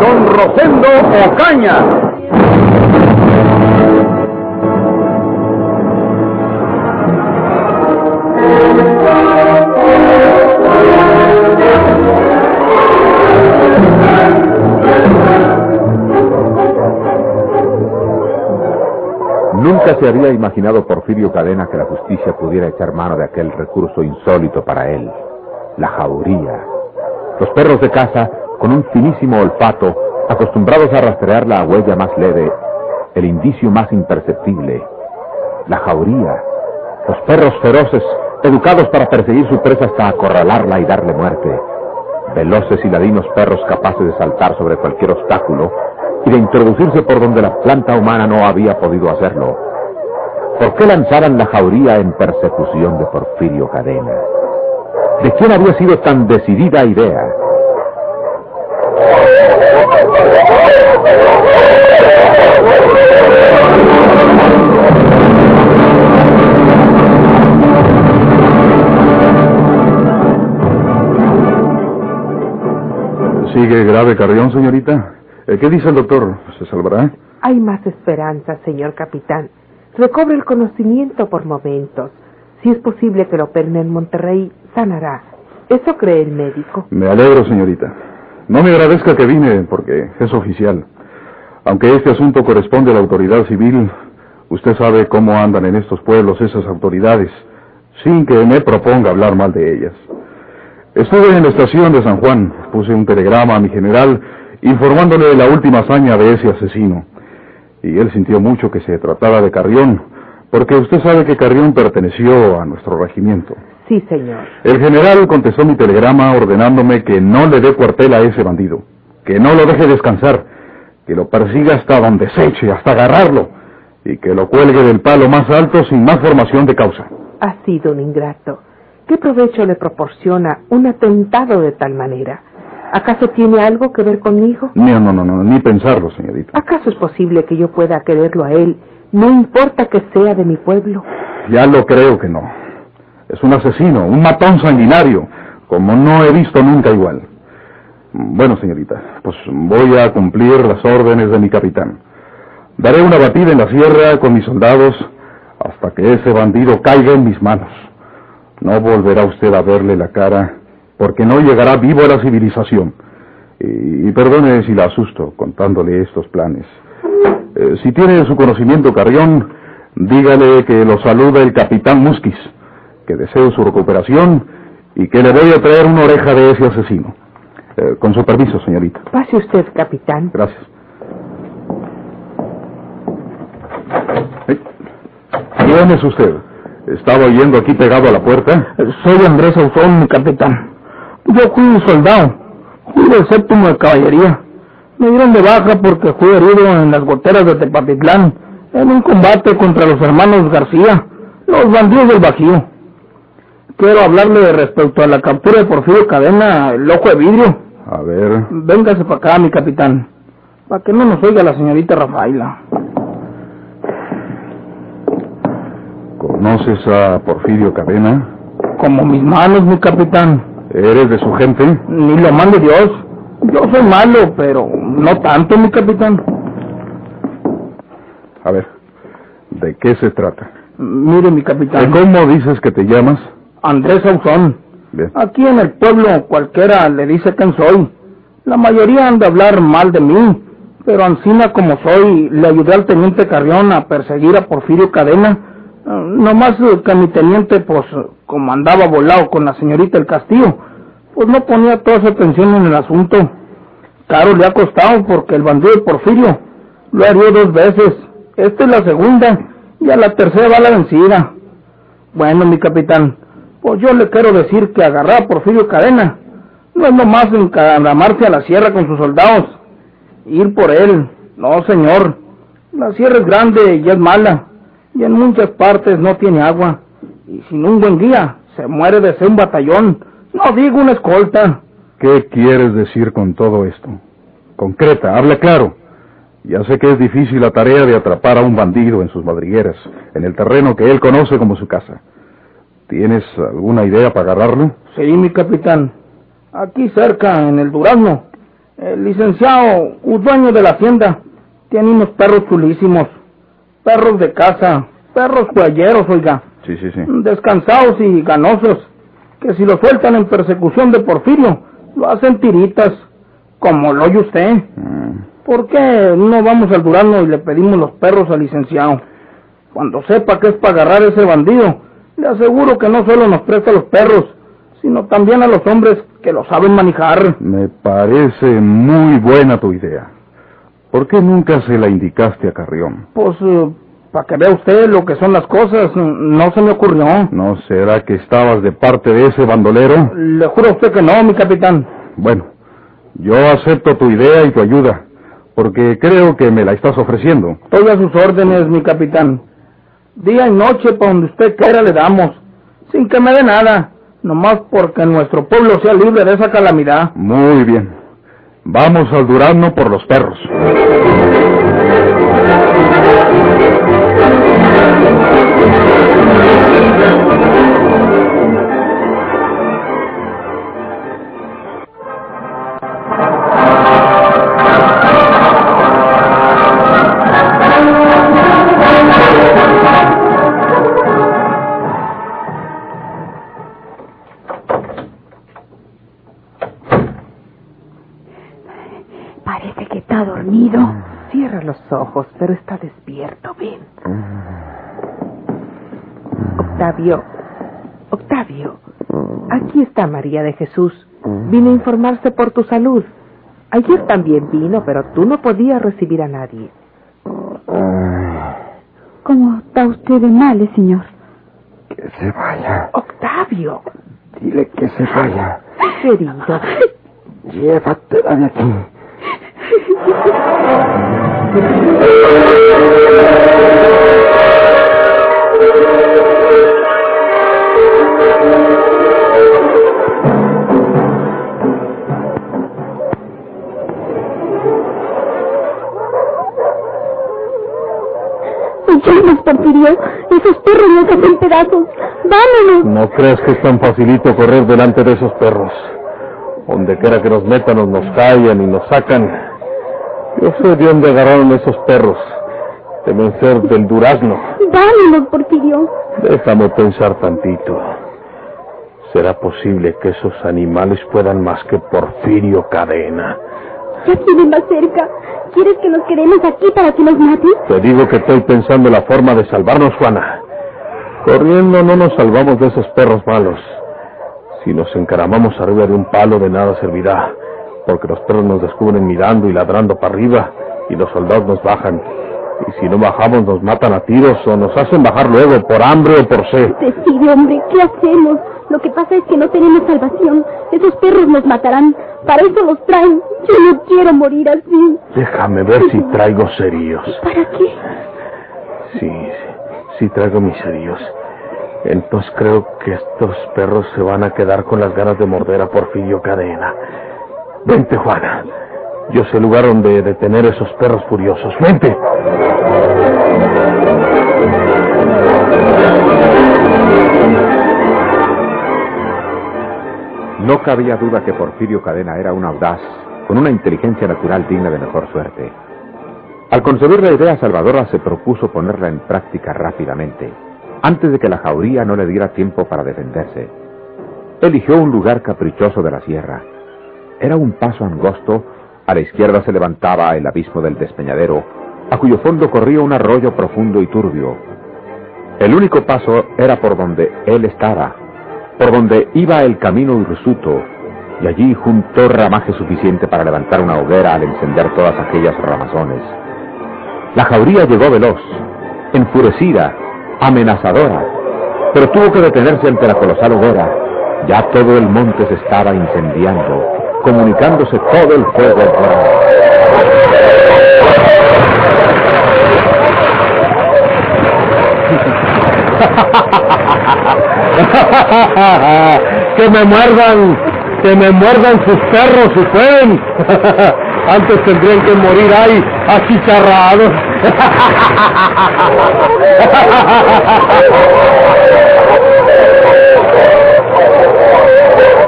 Don Rosendo Ocaña. Nunca se había imaginado Porfirio Cadena que la justicia pudiera echar mano de aquel recurso insólito para él, la jauría. Los perros de caza, con un finísimo olfato, acostumbrados a rastrear la huella más leve, el indicio más imperceptible, la jauría. Los perros feroces, educados para perseguir su presa hasta acorralarla y darle muerte. Veloces y ladinos perros capaces de saltar sobre cualquier obstáculo y de introducirse por donde la planta humana no había podido hacerlo. ¿Por qué lanzaran la jauría en persecución de Porfirio Cadena? ¿De quién había sido tan decidida idea? ¿Sigue grave Carrión, señorita? Eh, ¿Qué dice el doctor? ¿Se salvará? Hay más esperanza, señor capitán. Recobre el conocimiento por momentos. Si es posible que lo operen en Monterrey, sanará. Eso cree el médico. Me alegro, señorita. No me agradezca que vine porque es oficial. Aunque este asunto corresponde a la autoridad civil, usted sabe cómo andan en estos pueblos esas autoridades, sin que me proponga hablar mal de ellas. Estuve en la estación de San Juan, puse un telegrama a mi general informándole de la última hazaña de ese asesino. Y él sintió mucho que se trataba de Carrión, porque usted sabe que Carrión perteneció a nuestro regimiento. Sí, señor. El general contestó mi telegrama ordenándome que no le dé cuartel a ese bandido, que no lo deje descansar, que lo persiga hasta donde se eche, hasta agarrarlo, y que lo cuelgue del palo más alto sin más formación de causa. Ha sido un ingrato. ¿Qué provecho le proporciona un atentado de tal manera? ¿Acaso tiene algo que ver conmigo? No, no, no, no, ni pensarlo, señorita. ¿Acaso es posible que yo pueda quererlo a él, no importa que sea de mi pueblo? Ya lo creo que no. Es un asesino, un matón sanguinario, como no he visto nunca igual. Bueno, señorita, pues voy a cumplir las órdenes de mi capitán. Daré una batida en la sierra con mis soldados hasta que ese bandido caiga en mis manos. No volverá usted a verle la cara porque no llegará vivo a la civilización. Y, perdone si la asusto contándole estos planes. Eh, si tiene su conocimiento Carrión, dígale que lo saluda el capitán Musquis, que deseo su recuperación y que le voy a traer una oreja de ese asesino. Eh, con su permiso, señorita. Pase usted, capitán. Gracias. ¿Quién es usted? ¿Estaba oyendo aquí pegado a la puerta? Soy Andrés Ausón, mi capitán. Yo fui un soldado, fui del séptimo de caballería. Me dieron de baja porque fui herido en las goteras de Tepatitlán, en un combate contra los hermanos García, los bandidos del Bajío. Quiero hablarle respecto a la captura de Porfirio Cadena, el ojo de vidrio. A ver. Véngase para acá, mi capitán, para que no nos oiga la señorita Rafaela. ¿Conoces a Porfirio Cadena? Como mis manos, mi capitán. ¿Eres de su gente? Ni lo mande Dios. Yo soy malo, pero no tanto, mi capitán. A ver, ¿de qué se trata? Mire, mi capitán. ¿Cómo dices que te llamas? Andrés Ausón. Bien. Aquí en el pueblo cualquiera le dice quién soy. La mayoría han de hablar mal de mí, pero Ancina como soy, le ayudé al teniente Carrión a perseguir a Porfirio Cadena. No más que mi teniente, pues, como andaba volado con la señorita El Castillo, pues no ponía toda su atención en el asunto. Caro le ha costado porque el bandido de Porfirio lo herió dos veces. Esta es la segunda y a la tercera va la vencida. Bueno, mi capitán, pues yo le quiero decir que agarrar a Porfirio Cadena no es nomás encaramarse a la sierra con sus soldados. ir por él. No, señor. La sierra es grande y es mala, y en muchas partes no tiene agua. Y sin un buen guía, se muere de ser un batallón, no digo una escolta. ¿Qué quieres decir con todo esto? Concreta, hable claro. Ya sé que es difícil la tarea de atrapar a un bandido en sus madrigueras, en el terreno que él conoce como su casa. ¿Tienes alguna idea para agarrarlo? Sí, mi capitán. Aquí cerca, en el Durazno. El licenciado, un dueño de la hacienda, tiene unos perros chulísimos. Perros de casa, perros cuelleros, oiga. Sí, sí, sí. Descansados y ganosos. Que si lo sueltan en persecución de Porfirio, lo hacen tiritas, como lo oye usted. Mm. ¿Por qué no vamos al Durazno y le pedimos los perros al licenciado? Cuando sepa que es para agarrar a ese bandido, le aseguro que no solo nos presta los perros, sino también a los hombres que lo saben manejar. Me parece muy buena tu idea. ¿Por qué nunca se la indicaste a Carrión? Pues, para que vea usted lo que son las cosas, no se me ocurrió. ¿No será que estabas de parte de ese bandolero? Le juro a usted que no, mi capitán. Bueno, yo acepto tu idea y tu ayuda, porque creo que me la estás ofreciendo. Estoy a sus órdenes, mi capitán. Día y noche, para donde usted quiera, le damos, sin que me dé nada, nomás porque nuestro pueblo sea libre de esa calamidad. Muy bien. Vamos al Durazno por los perros. Thank you. María de Jesús. Vino a informarse por tu salud. Ayer también vino, pero tú no podías recibir a nadie. ¿Cómo está usted de mal, eh, señor? Que se vaya. Octavio. Dile que se vaya. Querido. Llévatela de aquí. Vayamos, Porfirio. Esos perros nos hacen pedazos. Vámonos. No creas que es tan facilito correr delante de esos perros. Donde quiera que nos metan, nos, nos callan y nos sacan. Yo sé de dónde agarraron esos perros. Deben ser del durazno. Vámonos, Porfirio. Déjame pensar tantito. ¿Será posible que esos animales puedan más que Porfirio Cadena? Ya tienen más cerca. ¿Quieres que nos quedemos aquí para que nos maten? Te digo que estoy pensando la forma de salvarnos, Juana. Corriendo no nos salvamos de esos perros malos. Si nos encaramamos arriba de un palo, de nada servirá, porque los perros nos descubren mirando y ladrando para arriba, y los soldados nos bajan. Y si no bajamos, nos matan a tiros o nos hacen bajar luego, por hambre o por sed. Decide, hombre, ¿qué hacemos? Lo que pasa es que no tenemos salvación. Esos perros nos matarán. Para eso los traen. Yo no quiero morir así. Déjame ver si traigo cerillos. ¿Para qué? Sí, sí, traigo mis cerillos. Entonces creo que estos perros se van a quedar con las ganas de morder a Porfirio Cadena. Vente, Juana. Yo sé el lugar donde detener esos perros furiosos. Vente. No cabía duda que Porfirio Cadena era un audaz, con una inteligencia natural digna de mejor suerte. Al concebir la idea salvadora se propuso ponerla en práctica rápidamente, antes de que la jauría no le diera tiempo para defenderse. Eligió un lugar caprichoso de la sierra. Era un paso angosto, a la izquierda se levantaba el abismo del despeñadero, a cuyo fondo corría un arroyo profundo y turbio. El único paso era por donde él estaba, por donde iba el camino hirsuto, y allí juntó ramaje suficiente para levantar una hoguera al encender todas aquellas ramazones. La jauría llegó veloz, enfurecida, amenazadora, pero tuvo que detenerse ante la colosal hoguera. Ya todo el monte se estaba incendiando, comunicándose todo el fuego al pueblo. que me muerdan, que me muerdan sus perros si pueden. Antes tendrían que morir ahí, achicharrados.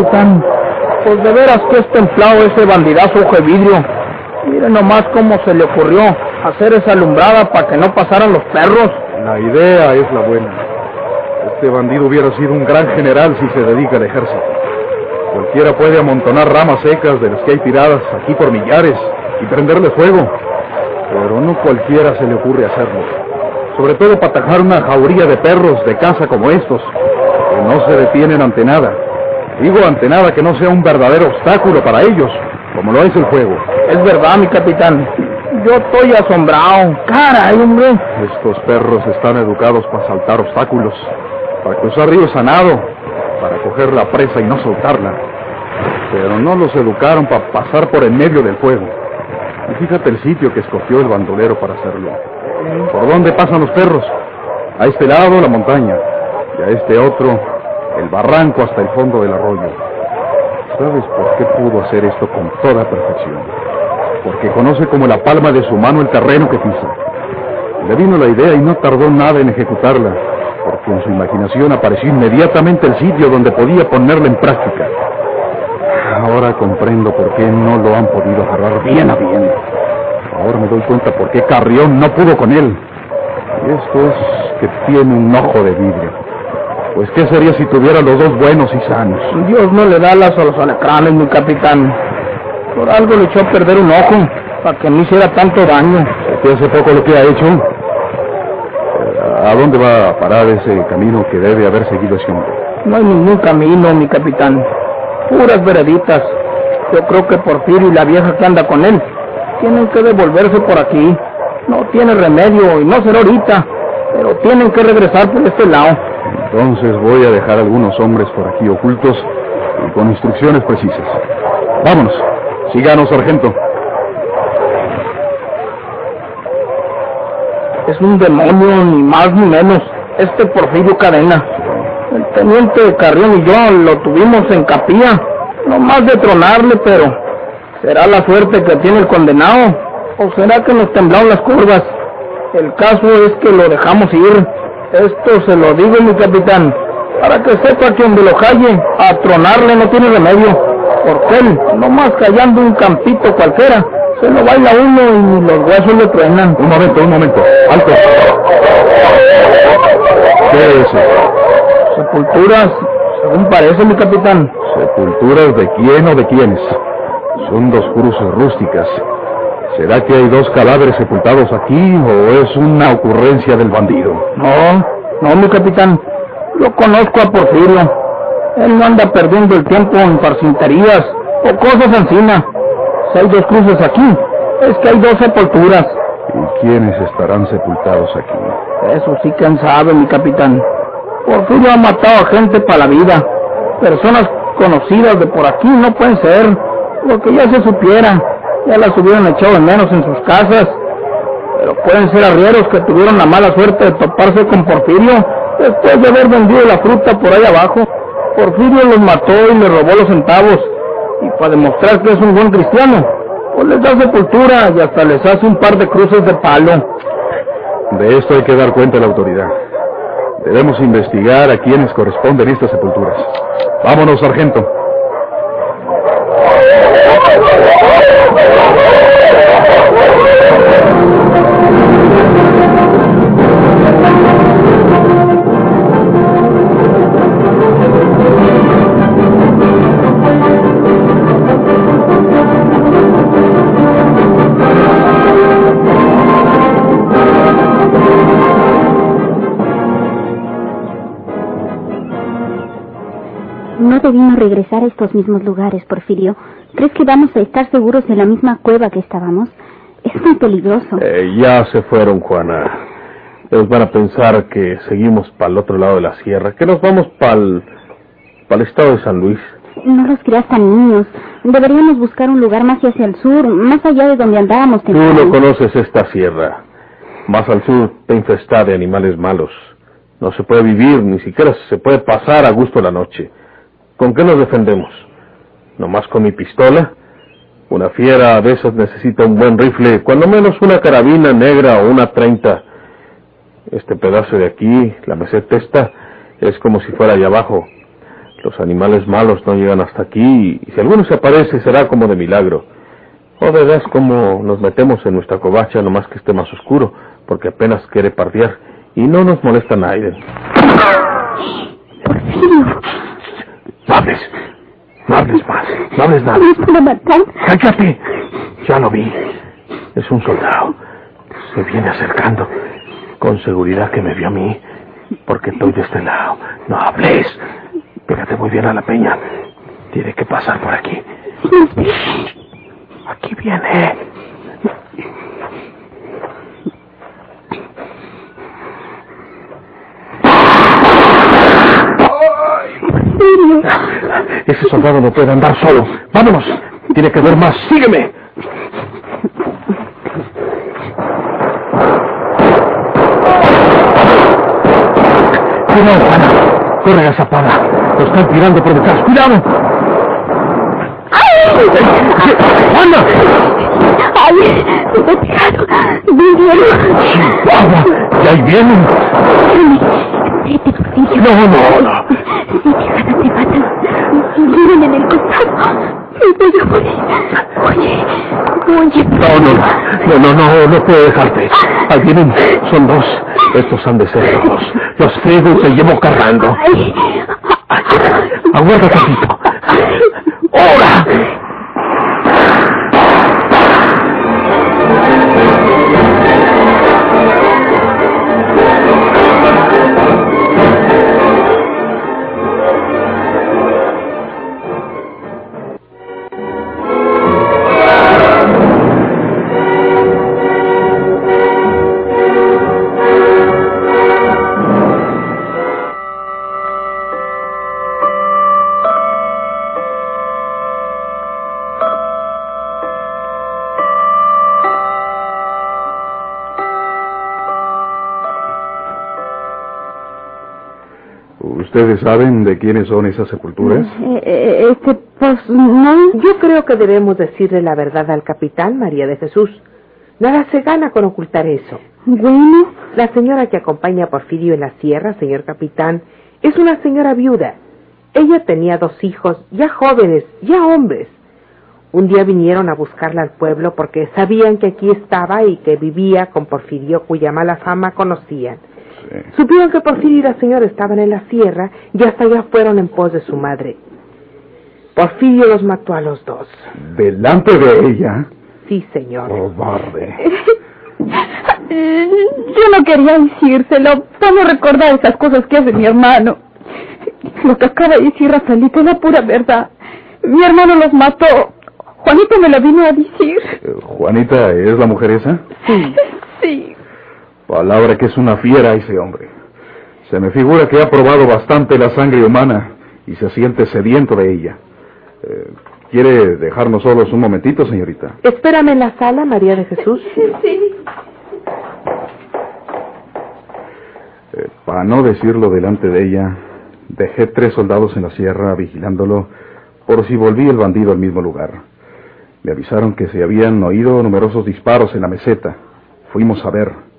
capitán! Pues de veras que es templado ese bandidazo vidrio. Mire nomás cómo se le ocurrió hacer esa alumbrada para que no pasaran los perros. La idea es la buena. Este bandido hubiera sido un gran general si se dedica al ejército. Cualquiera puede amontonar ramas secas de las que hay tiradas aquí por millares y prenderle fuego. Pero no cualquiera se le ocurre hacerlo. Sobre todo para atajar una jauría de perros de caza como estos, que no se detienen ante nada. Digo ante nada que no sea un verdadero obstáculo para ellos, como lo es el fuego. Es verdad, mi capitán. Yo estoy asombrado. Caray, hombre. Estos perros están educados para saltar obstáculos, para cruzar ríos a nado, para coger la presa y no soltarla. Pero no los educaron para pasar por en medio del fuego. Y fíjate el sitio que escogió el bandolero para hacerlo. ¿Por dónde pasan los perros? A este lado la montaña y a este otro el barranco hasta el fondo del arroyo. ¿Sabes por qué pudo hacer esto con toda perfección? Porque conoce como la palma de su mano el terreno que pisa. Le vino la idea y no tardó nada en ejecutarla, porque en su imaginación apareció inmediatamente el sitio donde podía ponerla en práctica. Ahora comprendo por qué no lo han podido agarrar bien a bien. Ahora me doy cuenta por qué Carrión no pudo con él. Y esto es que tiene un ojo de vidrio. Pues qué sería si tuviera los dos buenos y sanos. Dios no le da las a los alacranes, mi capitán. Por algo le echó a perder un ojo, para que no hiciera tanto daño. ¿Qué hace poco lo que ha hecho? ¿A dónde va a parar ese camino que debe haber seguido ese hombre? No hay ningún camino, mi capitán. Puras vereditas. Yo creo que Porfirio y la vieja que anda con él tienen que devolverse por aquí. No tiene remedio y no será ahorita, pero tienen que regresar por este lado. Entonces voy a dejar algunos hombres por aquí ocultos y con instrucciones precisas. Vámonos. Síganos, sargento. Es un demonio, ni más ni menos. Este Porfirio Cadena. El teniente Carrión y yo lo tuvimos en capilla. No más de tronarle, pero ¿será la suerte que tiene el condenado? ¿O será que nos temblaron las curvas? El caso es que lo dejamos ir. Esto se lo digo, mi capitán, para que sepa que donde lo calle, a tronarle no tiene remedio. Porque él, no más callando un campito cualquiera, se lo baila uno y ni los huesos le truenan. Un momento, un momento. Alto. ¿Qué es eso? Sepulturas, según parece, mi capitán. ¿Sepulturas de quién o de quiénes? Son dos cruces rústicas. ¿Será que hay dos cadáveres sepultados aquí o es una ocurrencia del bandido? No, no, mi capitán. Yo conozco a Porfirio. Él no anda perdiendo el tiempo en farcinterías o cosas encima. Si hay dos cruces aquí, es que hay dos sepulturas. ¿Y quiénes estarán sepultados aquí? Eso sí, quién sabe, mi capitán. Porfirio ha matado a gente para la vida. Personas conocidas de por aquí no pueden ser. Lo que ya se supiera, ya las hubieran echado de menos en sus casas. Pero pueden ser arrieros que tuvieron la mala suerte de toparse con Porfirio después de haber vendido la fruta por ahí abajo. Porfirio los mató y le robó los centavos. Y para demostrar que es un buen cristiano, pues les da sepultura y hasta les hace un par de cruces de palo. De esto hay que dar cuenta a la autoridad. Debemos investigar a quienes corresponden estas sepulturas. Vámonos, sargento. No debimos regresar a estos mismos lugares, Porfirio. ¿Crees que vamos a estar seguros en la misma cueva que estábamos? Es muy peligroso. Eh, ya se fueron, Juana. Ellos van a pensar que seguimos para el otro lado de la sierra, que nos vamos para el, el estado de San Luis. No los creas tan niños. Deberíamos buscar un lugar más hacia el sur, más allá de donde andábamos Tú no conoces esta sierra. Más al sur está infestada de animales malos. No se puede vivir, ni siquiera se puede pasar a gusto la noche. ¿Con qué nos defendemos? ¿Nomás con mi pistola? Una fiera de esas necesita un buen rifle, cuando menos una carabina negra o una treinta. Este pedazo de aquí, la meseta esta, es como si fuera allá abajo. Los animales malos no llegan hasta aquí y si alguno se aparece será como de milagro. O verás cómo nos metemos en nuestra covacha nomás que esté más oscuro, porque apenas quiere partear y no nos molesta nadie. No hables, no hables más, no hables nada. matar. ¡Cállate! Ya lo vi. Es un soldado. Se viene acercando. Con seguridad que me vio a mí, porque estoy de este lado. No hables. Pégate muy bien a la peña. Tiene que pasar por aquí. Aquí viene. Ese soldado no puede andar solo. Vámonos. Tiene que ver más. Sígueme. Cuidado, Juana. Corre a zapada. Lo están tirando por detrás. ¡Cuidado! ¡Juana! ¡Ay! ¡Me he pegado! ¡Vinieron! ¡Chihuahua! ¡Ya ahí vienen! No, no, no. Si te ganas te matan. Vienen en el costado. Me voy a morir. Oye, oye. No, no, no, no, no, no puedo dejarte. Ahí vienen, son dos. Estos han de ser los, los que se llevo cargando. Aguarda tantito. ¡Ahora! ¿Ustedes saben de quiénes son esas sepulturas? Eh, eh, este, pues no. Yo creo que debemos decirle la verdad al capitán María de Jesús. Nada se gana con ocultar eso. Bueno, La señora que acompaña a Porfirio en la sierra, señor capitán, es una señora viuda. Ella tenía dos hijos, ya jóvenes, ya hombres. Un día vinieron a buscarla al pueblo porque sabían que aquí estaba y que vivía con Porfirio, cuya mala fama conocían. Supieron que Porfirio y la señora estaban en la sierra y hasta allá fueron en pos de su madre. Porfirio los mató a los dos. ¿Delante de ella? Sí, señor. Cobarde. yo no quería decírselo. Solo recordar esas cosas que hace mi hermano. Lo que acaba de decir Rafaelito es la pura verdad. Mi hermano los mató. Juanito me lo vino a decir. Eh, ¿Juanita es la mujer esa? Sí. Sí. Palabra que es una fiera ese hombre. Se me figura que ha probado bastante la sangre humana y se siente sediento de ella. Eh, ¿Quiere dejarnos solos un momentito, señorita? Espérame en la sala, María de Jesús. Sí. Eh, para no decirlo delante de ella, dejé tres soldados en la sierra vigilándolo por si volvía el bandido al mismo lugar. Me avisaron que se habían oído numerosos disparos en la meseta. Fuimos a ver.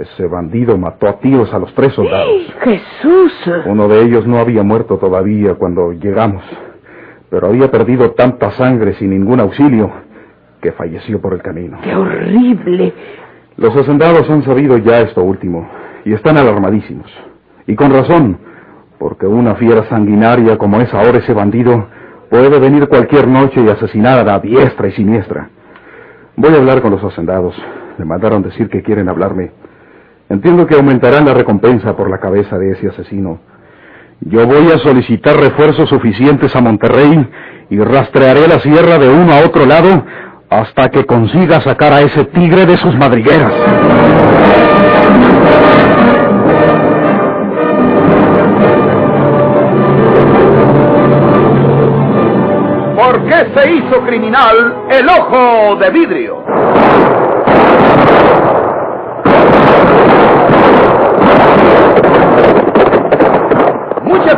Ese bandido mató a tiros a los tres soldados. Jesús. Uno de ellos no había muerto todavía cuando llegamos, pero había perdido tanta sangre sin ningún auxilio que falleció por el camino. Qué horrible. Los hacendados han sabido ya esto último y están alarmadísimos. Y con razón, porque una fiera sanguinaria como es ahora ese bandido puede venir cualquier noche y asesinar a diestra y siniestra. Voy a hablar con los hacendados. Me mandaron decir que quieren hablarme. Entiendo que aumentarán la recompensa por la cabeza de ese asesino. Yo voy a solicitar refuerzos suficientes a Monterrey y rastrearé la sierra de uno a otro lado hasta que consiga sacar a ese tigre de sus madrigueras. ¿Por qué se hizo criminal el ojo de vidrio? Muchas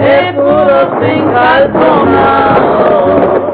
de puros encalzonados.